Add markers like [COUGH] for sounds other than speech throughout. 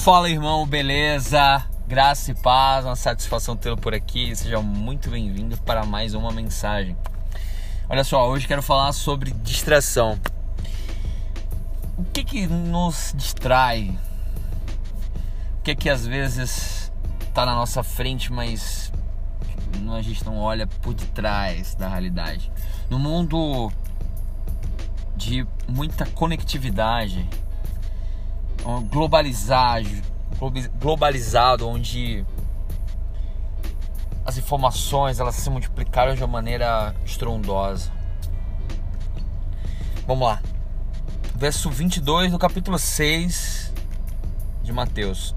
Fala irmão, beleza? Graça e paz, uma satisfação tê-lo por aqui. Seja muito bem-vindo para mais uma mensagem. Olha só, hoje quero falar sobre distração. O que que nos distrai? O que que às vezes está na nossa frente, mas a gente não olha por detrás da realidade? No mundo de muita conectividade, globalizado, globalizado, onde as informações elas se multiplicaram de uma maneira estrondosa. Vamos lá. Verso 22 do capítulo 6 de Mateus.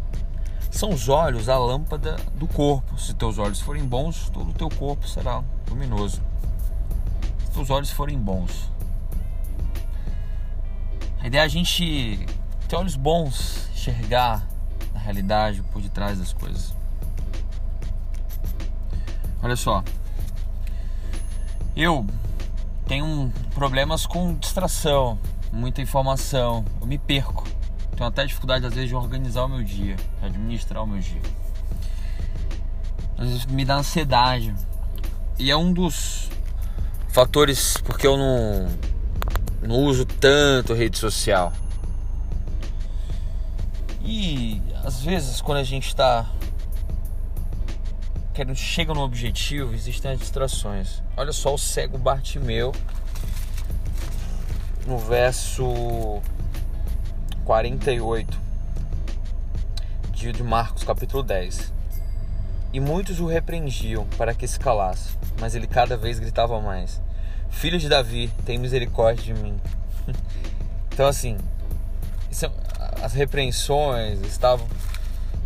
São os olhos a lâmpada do corpo. Se teus olhos forem bons, todo o teu corpo será luminoso. Se teus olhos forem bons. A ideia é a gente ter olhos bons, enxergar a realidade por detrás das coisas. Olha só, eu tenho problemas com distração, muita informação, eu me perco. Tenho até dificuldade às vezes de organizar o meu dia, de administrar o meu dia. Às vezes me dá ansiedade. E é um dos fatores porque eu não, não uso tanto rede social. Às vezes quando a gente está querendo chega no objetivo, existem as distrações. Olha só o cego Bartimeu no verso 48 de Marcos, capítulo 10. E muitos o repreendiam para que se calasse, mas ele cada vez gritava mais: Filho de Davi, tem misericórdia de mim. [LAUGHS] então, assim, isso é, as repreensões estavam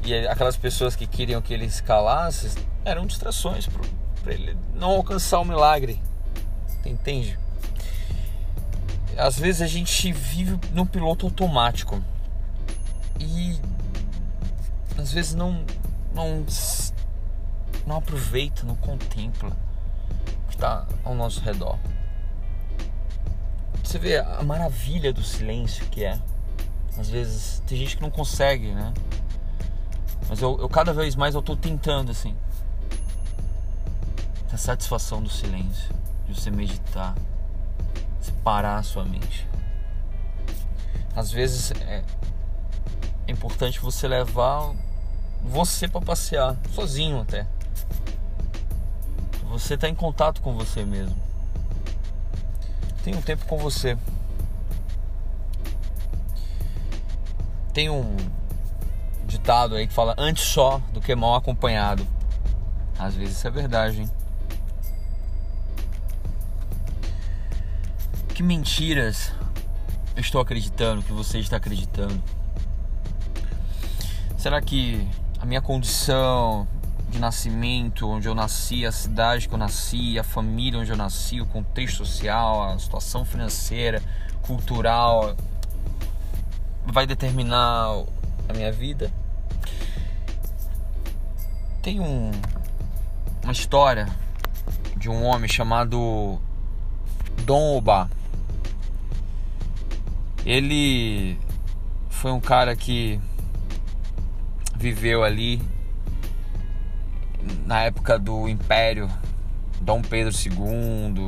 e aquelas pessoas que queriam que ele escalasse eram distrações para ele não alcançar o milagre. Entende? Às vezes a gente vive no piloto automático e às vezes não não não aproveita, não contempla o que está ao nosso redor. Você vê a maravilha do silêncio que é. Às vezes tem gente que não consegue, né? Mas eu, eu cada vez mais eu tô tentando assim. A satisfação do silêncio, de você meditar, separar a sua mente. Às vezes é, é importante você levar você para passear, sozinho até. Você tá em contato com você mesmo. Tenha um tempo com você. Tem um ditado aí que fala antes só do que mal acompanhado. Às vezes isso é verdade, hein? Que mentiras eu estou acreditando, que você está acreditando? Será que a minha condição de nascimento, onde eu nasci, a cidade que eu nasci, a família onde eu nasci, o contexto social, a situação financeira, cultural, vai determinar a minha vida. Tem um, uma história de um homem chamado Dom Oba. Ele foi um cara que viveu ali na época do Império Dom Pedro II.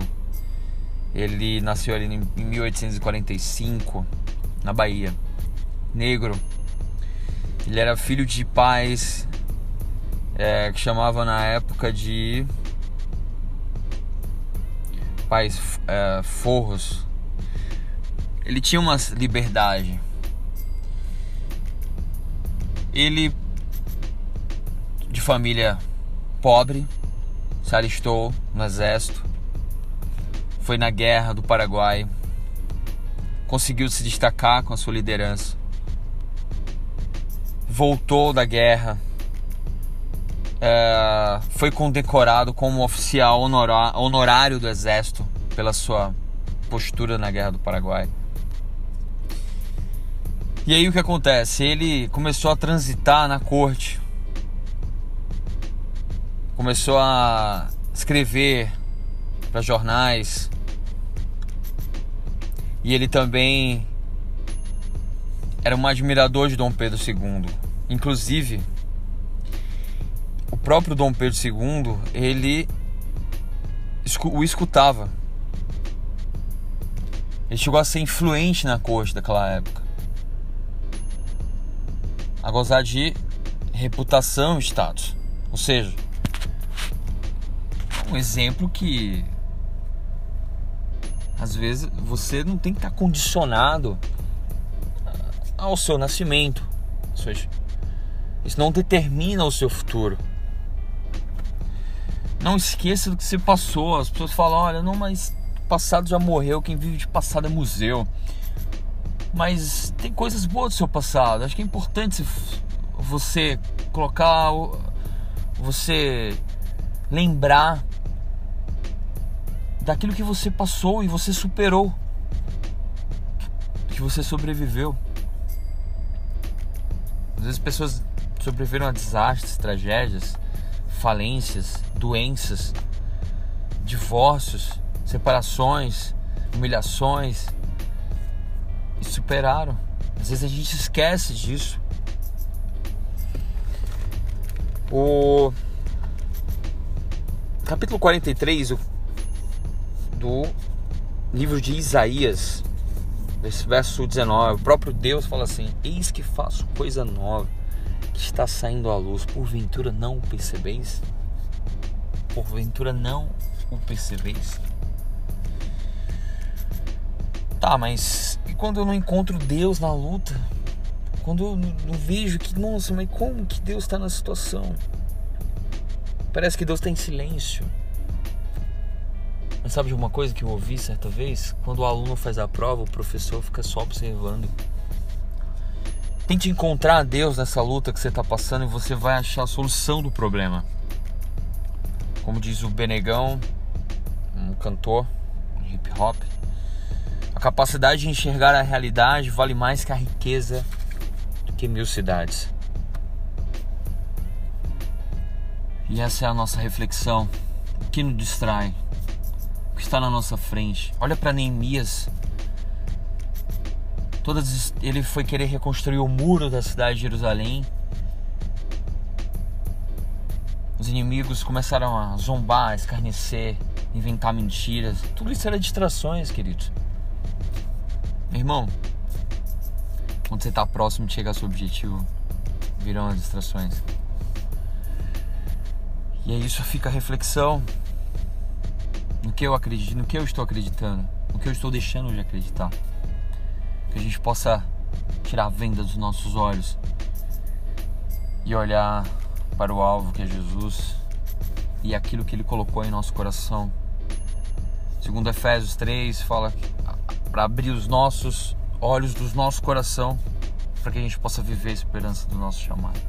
Ele nasceu ali em 1845 na Bahia negro. Ele era filho de pais é, que chamava na época de pais é, forros. Ele tinha uma liberdade. Ele de família pobre se alistou no exército, foi na guerra do Paraguai, conseguiu se destacar com a sua liderança voltou da guerra, é, foi condecorado como oficial honorário do exército pela sua postura na guerra do Paraguai. E aí o que acontece? Ele começou a transitar na corte, começou a escrever para jornais, e ele também era um admirador de Dom Pedro II. Inclusive, o próprio Dom Pedro II, ele o escutava. Ele chegou a ser influente na corte daquela época. A gozar de reputação e status. Ou seja, um exemplo que às vezes você não tem que estar condicionado ao seu nascimento. Isso não determina o seu futuro. Não esqueça do que você passou. As pessoas falam: olha, não, mas o passado já morreu. Quem vive de passado é museu. Mas tem coisas boas do seu passado. Acho que é importante você colocar, você lembrar daquilo que você passou e você superou, que você sobreviveu. Às vezes pessoas sobreviveram a desastres, tragédias, falências, doenças, divórcios, separações, humilhações e superaram. Às vezes a gente esquece disso. O capítulo 43 do livro de Isaías, verso 19, o próprio Deus fala assim: Eis que faço coisa nova está saindo à luz, porventura não o percebeis? Porventura não o percebeis? Tá, mas e quando eu não encontro Deus na luta? Quando eu não vejo que, nossa, mas como que Deus está na situação? Parece que Deus está em silêncio. Mas sabe de uma coisa que eu ouvi certa vez? Quando o aluno faz a prova, o professor fica só observando. Tente encontrar Deus nessa luta que você está passando e você vai achar a solução do problema. Como diz o Benegão, um cantor hip hop, a capacidade de enxergar a realidade vale mais que a riqueza do que mil cidades. E essa é a nossa reflexão. O que nos distrai? O que está na nossa frente? Olha para Neemias Todas, ele foi querer reconstruir o muro da cidade de Jerusalém. Os inimigos começaram a zombar, a escarnecer, inventar mentiras. Tudo isso era distrações, queridos. Meu irmão, quando você está próximo de chegar ao seu objetivo, virão as distrações. E aí isso fica a reflexão no que eu acredito, no que eu estou acreditando, no que eu estou deixando de acreditar que a gente possa tirar a venda dos nossos olhos e olhar para o alvo que é Jesus e aquilo que ele colocou em nosso coração. Segundo Efésios 3, fala para abrir os nossos olhos do nosso coração para que a gente possa viver a esperança do nosso chamado.